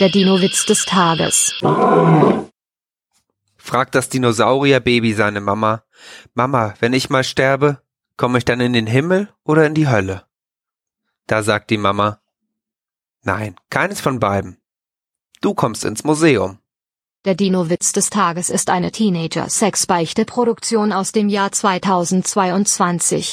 Der Dino-Witz des Tages. Fragt das Dinosaurierbaby seine Mama, Mama, wenn ich mal sterbe, komme ich dann in den Himmel oder in die Hölle? Da sagt die Mama, nein, keines von beiden. Du kommst ins Museum. Der Dino-Witz des Tages ist eine Teenager-Sex-Beichte-Produktion aus dem Jahr 2022.